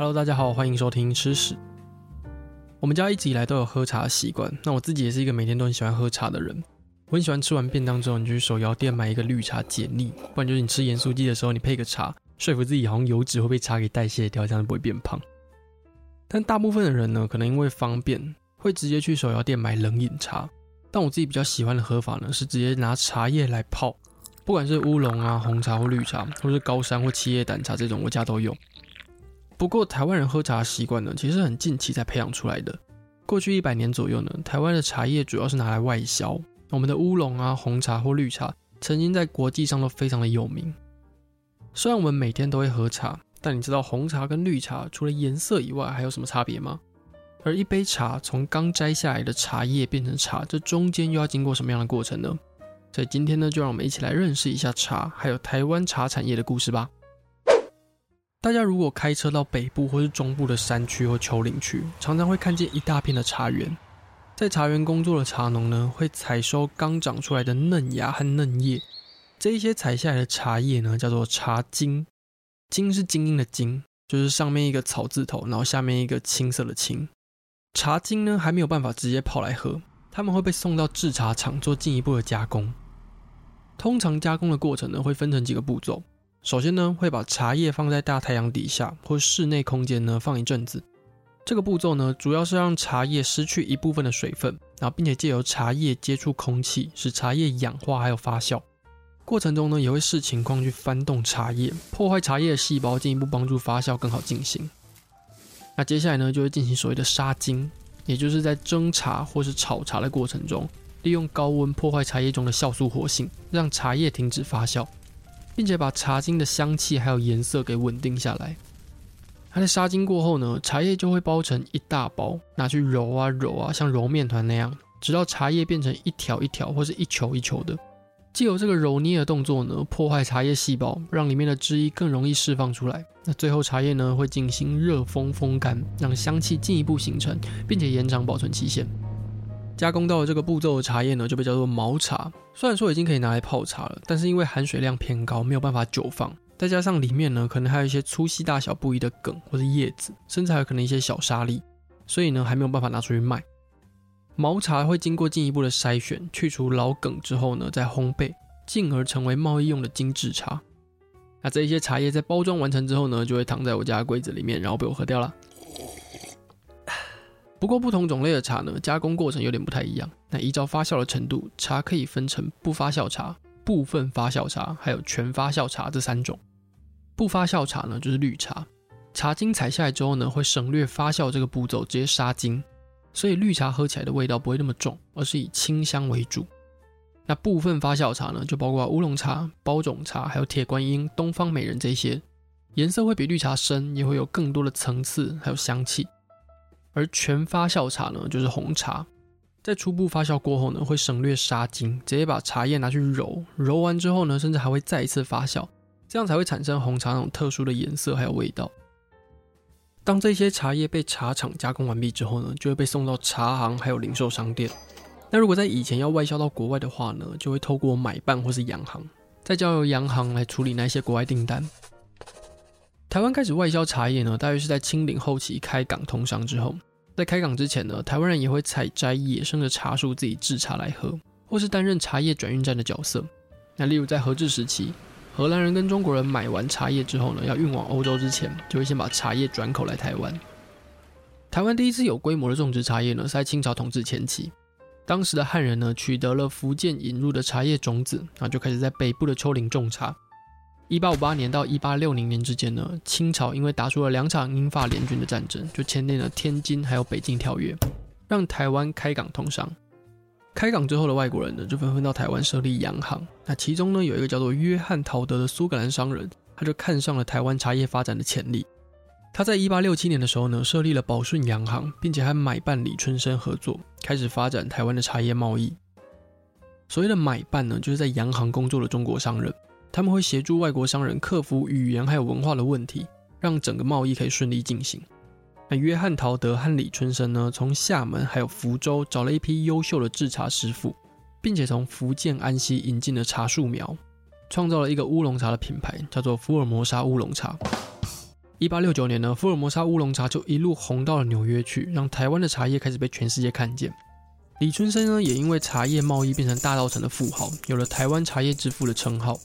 Hello，大家好，欢迎收听吃屎。我们家一直以来都有喝茶的习惯，那我自己也是一个每天都很喜欢喝茶的人。我很喜欢吃完便当之后，你就去手摇店买一个绿茶解腻，不然就是你吃盐酥鸡的时候，你配个茶，说服自己好像油脂会被茶给代谢掉，这样就不会变胖。但大部分的人呢，可能因为方便，会直接去手摇店买冷饮茶。但我自己比较喜欢的喝法呢，是直接拿茶叶来泡，不管是乌龙啊、红茶或绿茶，或是高山或七叶胆茶这种，我家都有。不过，台湾人喝茶的习惯呢，其实很近期才培养出来的。过去一百年左右呢，台湾的茶叶主要是拿来外销。我们的乌龙啊、红茶或绿茶，曾经在国际上都非常的有名。虽然我们每天都会喝茶，但你知道红茶跟绿茶除了颜色以外，还有什么差别吗？而一杯茶从刚摘下来的茶叶变成茶，这中间又要经过什么样的过程呢？所以今天呢，就让我们一起来认识一下茶，还有台湾茶产业的故事吧。大家如果开车到北部或是中部的山区或丘陵区，常常会看见一大片的茶园。在茶园工作的茶农呢，会采收刚长出来的嫩芽和嫩叶。这一些采下来的茶叶呢，叫做茶菁。菁是精英的精，就是上面一个草字头，然后下面一个青色的青。茶菁呢，还没有办法直接泡来喝，他们会被送到制茶厂做进一步的加工。通常加工的过程呢，会分成几个步骤。首先呢，会把茶叶放在大太阳底下或室内空间呢放一阵子。这个步骤呢，主要是让茶叶失去一部分的水分，然后并且借由茶叶接触空气，使茶叶氧化还有发酵。过程中呢，也会视情况去翻动茶叶，破坏茶叶的细胞，进一步帮助发酵更好进行。那接下来呢，就会进行所谓的杀精，也就是在蒸茶或是炒茶的过程中，利用高温破坏茶叶中的酵素活性，让茶叶停止发酵。并且把茶精的香气还有颜色给稳定下来。它在杀精过后呢，茶叶就会包成一大包，拿去揉啊揉啊，像揉面团那样，直到茶叶变成一条一条或是一球一球的。借由这个揉捏的动作呢，破坏茶叶细胞，让里面的汁液更容易释放出来。那最后茶叶呢，会进行热风风干，让香气进一步形成，并且延长保存期限。加工到这个步骤的茶叶呢，就被叫做毛茶。虽然说已经可以拿来泡茶了，但是因为含水量偏高，没有办法久放。再加上里面呢，可能还有一些粗细大小不一的梗或者叶子，甚至还有可能一些小沙粒，所以呢，还没有办法拿出去卖。毛茶会经过进一步的筛选，去除老梗之后呢，再烘焙，进而成为贸易用的精致茶。那这一些茶叶在包装完成之后呢，就会躺在我家的柜子里面，然后被我喝掉了。不过不同种类的茶呢，加工过程有点不太一样。那依照发酵的程度，茶可以分成不发酵茶、部分发酵茶，还有全发酵茶这三种。不发酵茶呢，就是绿茶。茶菁采下来之后呢，会省略发酵这个步骤，直接杀精，所以绿茶喝起来的味道不会那么重，而是以清香为主。那部分发酵茶呢，就包括乌龙茶、包种茶，还有铁观音、东方美人这些，颜色会比绿茶深，也会有更多的层次，还有香气。而全发酵茶呢，就是红茶，在初步发酵过后呢，会省略杀精，直接把茶叶拿去揉，揉完之后呢，甚至还会再一次发酵，这样才会产生红茶那种特殊的颜色还有味道。当这些茶叶被茶厂加工完毕之后呢，就会被送到茶行还有零售商店。那如果在以前要外销到国外的话呢，就会透过买办或是洋行，再交由洋行来处理那些国外订单。台湾开始外销茶叶呢，大约是在清领后期开港通商之后。在开港之前呢，台湾人也会采摘野生的茶树自己制茶来喝，或是担任茶叶转运站的角色。那例如在荷治时期，荷兰人跟中国人买完茶叶之后呢，要运往欧洲之前，就会先把茶叶转口来台湾。台湾第一次有规模的种植茶叶呢，是在清朝统治前期。当时的汉人呢，取得了福建引入的茶叶种子，然后就开始在北部的丘陵种茶。一八五八年到一八六零年之间呢，清朝因为打出了两场英法联军的战争，就签订了《天津还有北京条约》，让台湾开港通商。开港之后的外国人呢，就纷纷到台湾设立洋行。那其中呢，有一个叫做约翰陶德的苏格兰商人，他就看上了台湾茶叶发展的潜力。他在一八六七年的时候呢，设立了宝顺洋行，并且还买办李春生合作，开始发展台湾的茶叶贸易。所谓的买办呢，就是在洋行工作的中国商人。他们会协助外国商人克服语言还有文化的问题，让整个贸易可以顺利进行。那约翰陶德和李春生呢，从厦门还有福州找了一批优秀的制茶师傅，并且从福建安溪引进了茶树苗，创造了一个乌龙茶的品牌，叫做福尔摩沙乌龙茶。一八六九年呢，福尔摩沙乌龙茶就一路红到了纽约去，让台湾的茶叶开始被全世界看见。李春生呢，也因为茶叶贸易变成大稻埕的富豪，有了台湾茶叶之父的称号。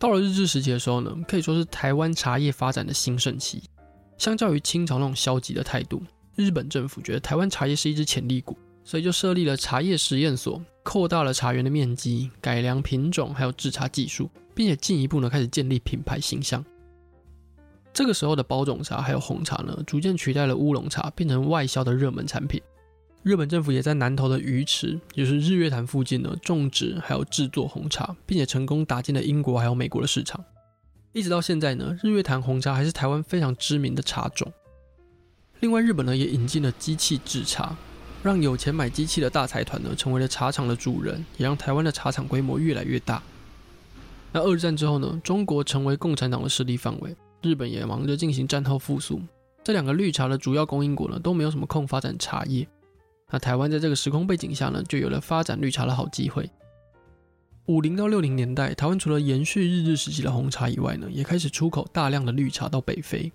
到了日治时期的时候呢，可以说是台湾茶叶发展的兴盛期。相较于清朝那种消极的态度，日本政府觉得台湾茶叶是一只潜力股，所以就设立了茶叶实验所，扩大了茶园的面积，改良品种，还有制茶技术，并且进一步呢开始建立品牌形象。这个时候的包种茶还有红茶呢，逐渐取代了乌龙茶，变成外销的热门产品。日本政府也在南投的鱼池，也就是日月潭附近呢，种植还有制作红茶，并且成功打进了英国还有美国的市场。一直到现在呢，日月潭红茶还是台湾非常知名的茶种。另外，日本呢也引进了机器制茶，让有钱买机器的大财团呢成为了茶厂的主人，也让台湾的茶厂规模越来越大。那二战之后呢，中国成为共产党的势力范围。日本也忙着进行战后复苏，这两个绿茶的主要供应国呢都没有什么空发展茶叶。那台湾在这个时空背景下呢，就有了发展绿茶的好机会。五零到六零年代，台湾除了延续日治时期的红茶以外呢，也开始出口大量的绿茶到北非。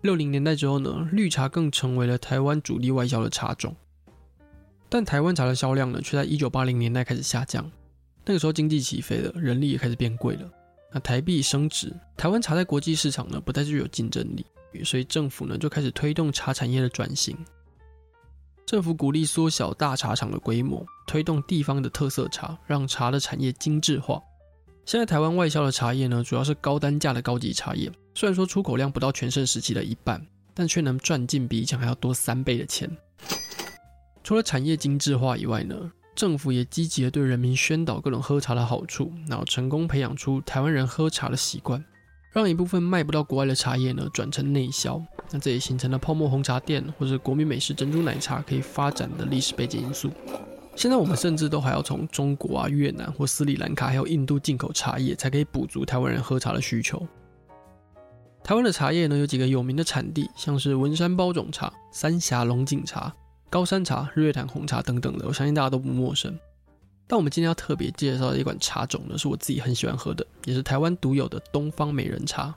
六零年代之后呢，绿茶更成为了台湾主力外销的茶种。但台湾茶的销量呢，却在一九八零年代开始下降。那个时候经济起飞了，人力也开始变贵了。那台币升值，台湾茶在国际市场呢不再具有竞争力，所以政府呢就开始推动茶产业的转型。政府鼓励缩小大茶厂的规模，推动地方的特色茶，让茶的产业精致化。现在台湾外销的茶叶呢，主要是高单价的高级茶叶，虽然说出口量不到全盛时期的一半，但却能赚进比以前还要多三倍的钱。除了产业精致化以外呢，政府也积极的对人民宣导各种喝茶的好处，然后成功培养出台湾人喝茶的习惯，让一部分卖不到国外的茶叶呢转成内销，那这也形成了泡沫红茶店或者国民美式珍珠奶茶可以发展的历史背景因素。现在我们甚至都还要从中国啊、越南或斯里兰卡还有印度进口茶叶，才可以补足台湾人喝茶的需求。台湾的茶叶呢有几个有名的产地，像是文山包种茶、三峡龙井茶。高山茶、日月潭红茶等等的，我相信大家都不陌生。但我们今天要特别介绍的一款茶种呢，是我自己很喜欢喝的，也是台湾独有的东方美人茶。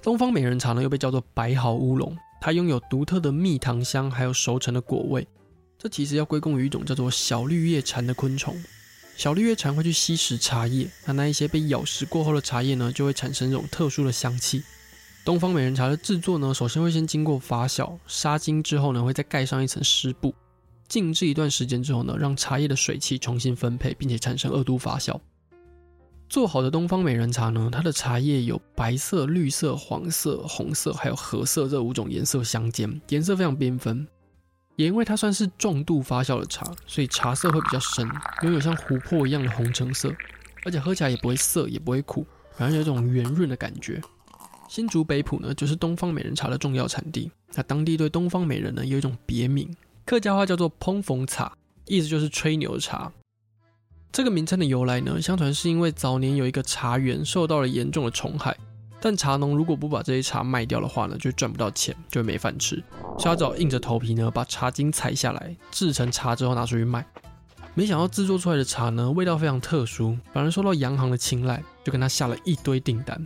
东方美人茶呢，又被叫做白毫乌龙，它拥有独特的蜜糖香，还有熟成的果味。这其实要归功于一种叫做小绿叶蝉的昆虫。小绿叶蝉会去吸食茶叶，那那一些被咬食过后的茶叶呢，就会产生一种特殊的香气。东方美人茶的制作呢，首先会先经过发酵、杀精之后呢，会再盖上一层湿布，静置一段时间之后呢，让茶叶的水汽重新分配，并且产生二度发酵。做好的东方美人茶呢，它的茶叶有白色、绿色、黄色、红色，还有褐色这五种颜色相间，颜色非常缤纷。也因为它算是重度发酵的茶，所以茶色会比较深，拥有像琥珀一样的红橙色，而且喝起来也不会涩，也不会苦，反而有一种圆润的感觉。新竹北埔呢，就是东方美人茶的重要产地。那当地对东方美人呢，有一种别名，客家话叫做“烹风茶”，意思就是吹牛茶。这个名称的由来呢，相传是因为早年有一个茶园受到了严重的虫害，但茶农如果不把这些茶卖掉的话呢，就赚不到钱，就没饭吃，所以他只好硬着头皮呢，把茶菁采下来，制成茶之后拿出去卖。没想到制作出来的茶呢，味道非常特殊，反而受到洋行的青睐，就跟他下了一堆订单。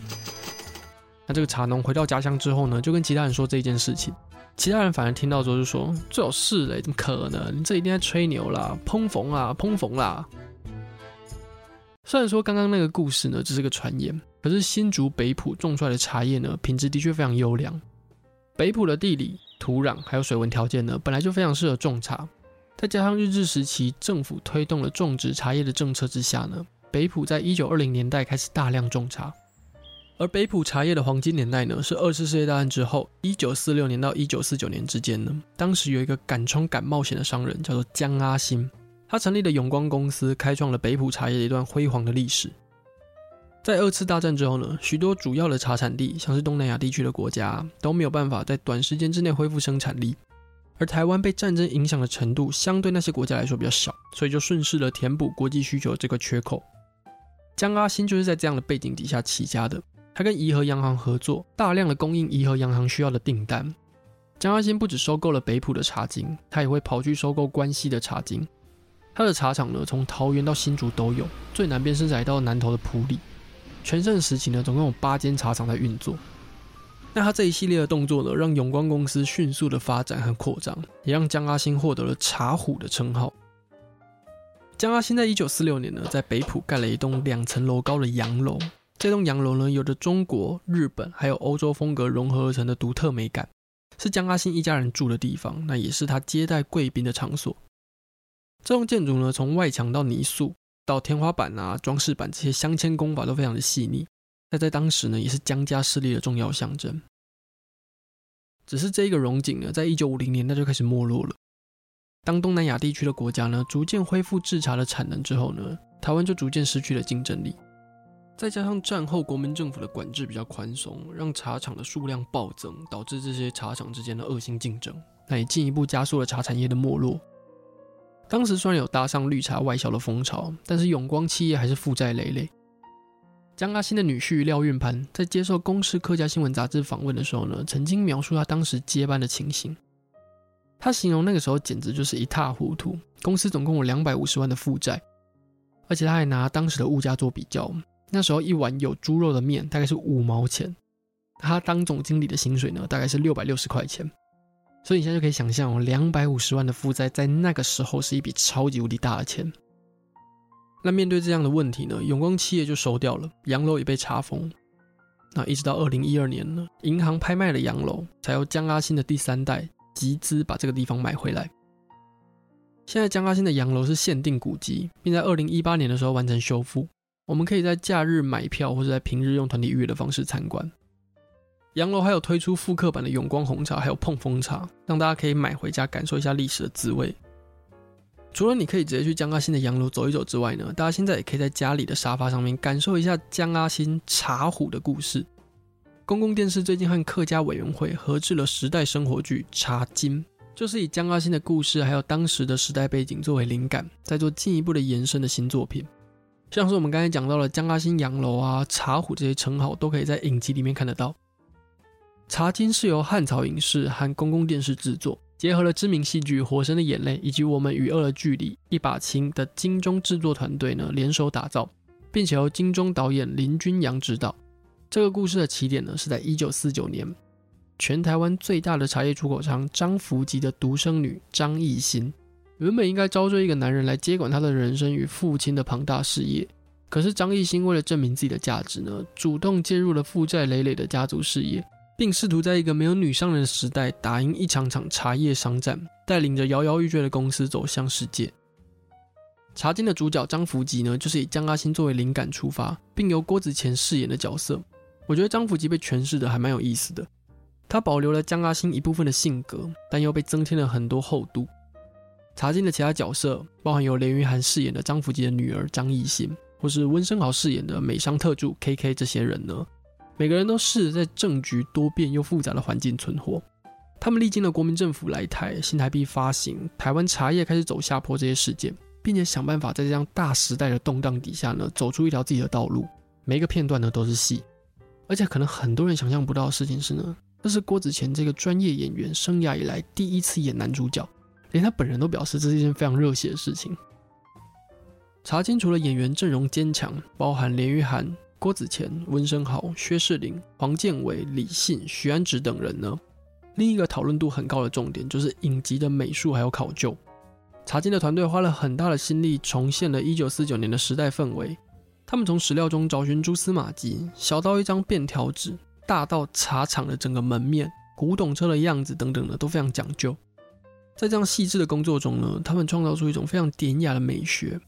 那这个茶农回到家乡之后呢，就跟其他人说这件事情。其他人反而听到之后就说：“最好是嘞，怎么可能？你这一定在吹牛啦，碰风啦，碰风啦。”虽然说刚刚那个故事呢只是个传言，可是新竹北埔种出来的茶叶呢，品质的确非常优良。北埔的地理、土壤还有水文条件呢，本来就非常适合种茶。再加上日治时期政府推动了种植茶叶的政策之下呢，北埔在一九二零年代开始大量种茶。而北埔茶叶的黄金年代呢，是二次世界大战之后，一九四六年到一九四九年之间呢。当时有一个敢冲敢冒险的商人，叫做江阿新，他成立了永光公司，开创了北埔茶叶的一段辉煌的历史。在二次大战之后呢，许多主要的茶产地，像是东南亚地区的国家，都没有办法在短时间之内恢复生产力。而台湾被战争影响的程度，相对那些国家来说比较小，所以就顺势的填补国际需求这个缺口。江阿新就是在这样的背景底下起家的。他跟怡和洋行合作，大量的供应怡和洋行需要的订单。江阿新不只收购了北埔的茶菁，他也会跑去收购关西的茶菁。他的茶厂呢，从桃园到新竹都有，最南边甚至来到南投的埔里。全盛时期呢，总共有八间茶厂在运作。那他这一系列的动作呢，让永光公司迅速的发展和扩张，也让江阿新获得了“茶虎”的称号。江阿新在一九四六年呢，在北埔盖了一栋两层楼高的洋楼。这栋洋楼呢，有着中国、日本还有欧洲风格融合而成的独特美感，是江阿新一家人住的地方，那也是他接待贵宾的场所。这栋建筑呢，从外墙到泥塑，到天花板啊、装饰板这些镶嵌工法都非常的细腻。那在当时呢，也是江家势力的重要象征。只是这一个荣景呢，在一九五零年代就开始没落了。当东南亚地区的国家呢，逐渐恢复制茶的产能之后呢，台湾就逐渐失去了竞争力。再加上战后国民政府的管制比较宽松，让茶厂的数量暴增，导致这些茶厂之间的恶性竞争，那也进一步加速了茶产业的没落。当时虽然有搭上绿茶外销的风潮，但是永光企业还是负债累累。江阿新的女婿廖运盘在接受《公视客家新闻》杂志访问的时候呢，曾经描述他当时接班的情形。他形容那个时候简直就是一塌糊涂，公司总共有两百五十万的负债，而且他还拿当时的物价做比较。那时候一碗有猪肉的面大概是五毛钱，他当总经理的薪水呢，大概是六百六十块钱，所以你现在就可以想象哦，两百五十万的负债在那个时候是一笔超级无敌大的钱。那面对这样的问题呢，永光企业就收掉了，洋楼也被查封。那一直到二零一二年呢，银行拍卖了洋楼，才由江阿新的第三代集资把这个地方买回来。现在江阿新的洋楼是限定古迹，并在二零一八年的时候完成修复。我们可以在假日买票，或者在平日用团体预约的方式参观。洋楼还有推出复刻版的永光红茶，还有碰风茶，让大家可以买回家感受一下历史的滋味。除了你可以直接去江阿新的洋楼走一走之外呢，大家现在也可以在家里的沙发上面感受一下江阿新茶壶的故事。公共电视最近和客家委员会合制了时代生活剧《茶金》，就是以江阿新的故事还有当时的时代背景作为灵感，再做进一步的延伸的新作品。像是我们刚才讲到的江阿新洋楼啊、茶壶这些称号，都可以在影集里面看得到。茶金是由汉草影视和公共电视制作，结合了知名戏剧《火神的眼泪》以及《我们与恶的距离》一把青的金钟制作团队呢联手打造，并且由金钟导演林君阳执导。这个故事的起点呢是在一九四九年，全台湾最大的茶叶出口商张福吉的独生女张艺兴。原本应该招赘一个男人来接管他的人生与父亲的庞大事业，可是张艺兴为了证明自己的价值呢，主动介入了负债累累的家族事业，并试图在一个没有女商人的时代打赢一场场茶叶商战，带领着摇摇欲坠的公司走向世界。茶金的主角张福吉呢，就是以江阿新作为灵感出发，并由郭子乾饰演的角色。我觉得张福吉被诠释的还蛮有意思的，他保留了江阿新一部分的性格，但又被增添了很多厚度。茶金的其他角色，包含由连俞涵饰演的张福吉的女儿张艺兴，或是温升豪饰演的美商特助 KK，这些人呢，每个人都试着在政局多变又复杂的环境存活。他们历经了国民政府来台、新台币发行、台湾茶叶开始走下坡这些事件，并且想办法在这样大时代的动荡底下呢，走出一条自己的道路。每一个片段呢都是戏，而且可能很多人想象不到的事情是呢，这是郭子乾这个专业演员生涯以来第一次演男主角。连他本人都表示这是一件非常热血的事情。茶金除了演员阵容坚强，包含连俞涵、郭子乾、温升豪、薛仕凌、黄建伟、李信、徐安植等人呢，另一个讨论度很高的重点就是影集的美术还有考究。茶金的团队花了很大的心力重现了1949年的时代氛围，他们从史料中找寻蛛丝马迹，小到一张便条纸，大到茶厂的整个门面、古董车的样子等等的都非常讲究。在这样细致的工作中呢，他们创造出一种非常典雅的美学。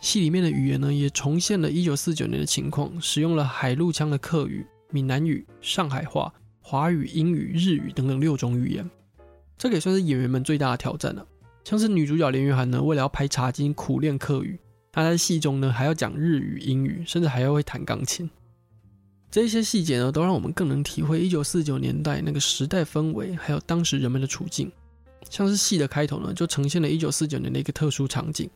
戏里面的语言呢，也重现了1949年的情况，使用了海陆腔的客语、闽南语、上海话、华语、英语、日语等等六种语言。这个也算是演员们最大的挑战了。像是女主角连俞涵呢，为了要拍茶金，苦练客语，她在戏中呢还要讲日语、英语，甚至还要会弹钢琴。这些细节呢，都让我们更能体会1949年代那个时代氛围，还有当时人们的处境。像是戏的开头呢，就呈现了一九四九年的一个特殊场景，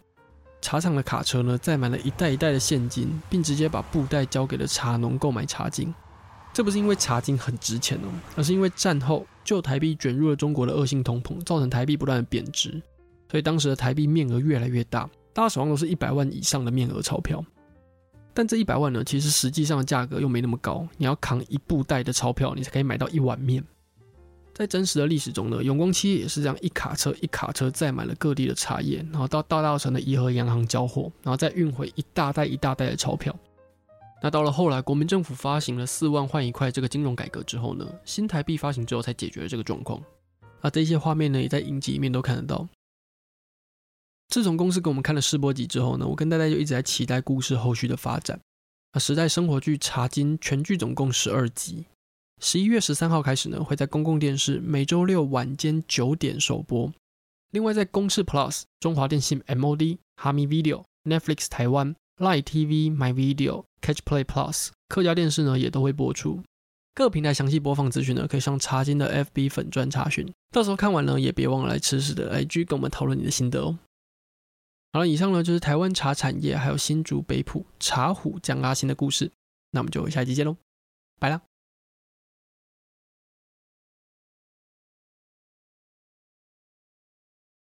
茶厂的卡车呢载满了一袋一袋的现金，并直接把布袋交给了茶农购买茶金。这不是因为茶金很值钱哦，而是因为战后旧台币卷入了中国的恶性通膨，造成台币不断的贬值，所以当时的台币面额越来越大，大家手上都是一百万以上的面额钞票。但这一百万呢，其实实际上的价格又没那么高，你要扛一布袋的钞票，你才可以买到一碗面。在真实的历史中呢，永光企业也是这样一卡车一卡车载满了各地的茶叶，然后到大稻城的怡和洋行交货，然后再运回一大袋一大袋的钞票。那到了后来，国民政府发行了四万换一块这个金融改革之后呢，新台币发行之后才解决了这个状况。那这些画面呢，也在影集里面都看得到。自从公司给我们看了试播集之后呢，我跟大家就一直在期待故事后续的发展。那时代生活剧《茶金》全剧总共十二集，十一月十三号开始呢，会在公共电视每周六晚间九点首播。另外在公视 Plus、中华电信 MOD、哈密 Video、Netflix 台湾、Line TV、My Video、Catch Play Plus、客家电视呢也都会播出。各平台详细播放资讯呢，可以上茶金的 FB 粉专查询。到时候看完呢，也别忘了来吃屎的 IG 跟我们讨论你的心得哦。好了，以上呢就是台湾茶产业还有新竹北埔茶虎江阿新的故事，那我们就下期见喽，拜了。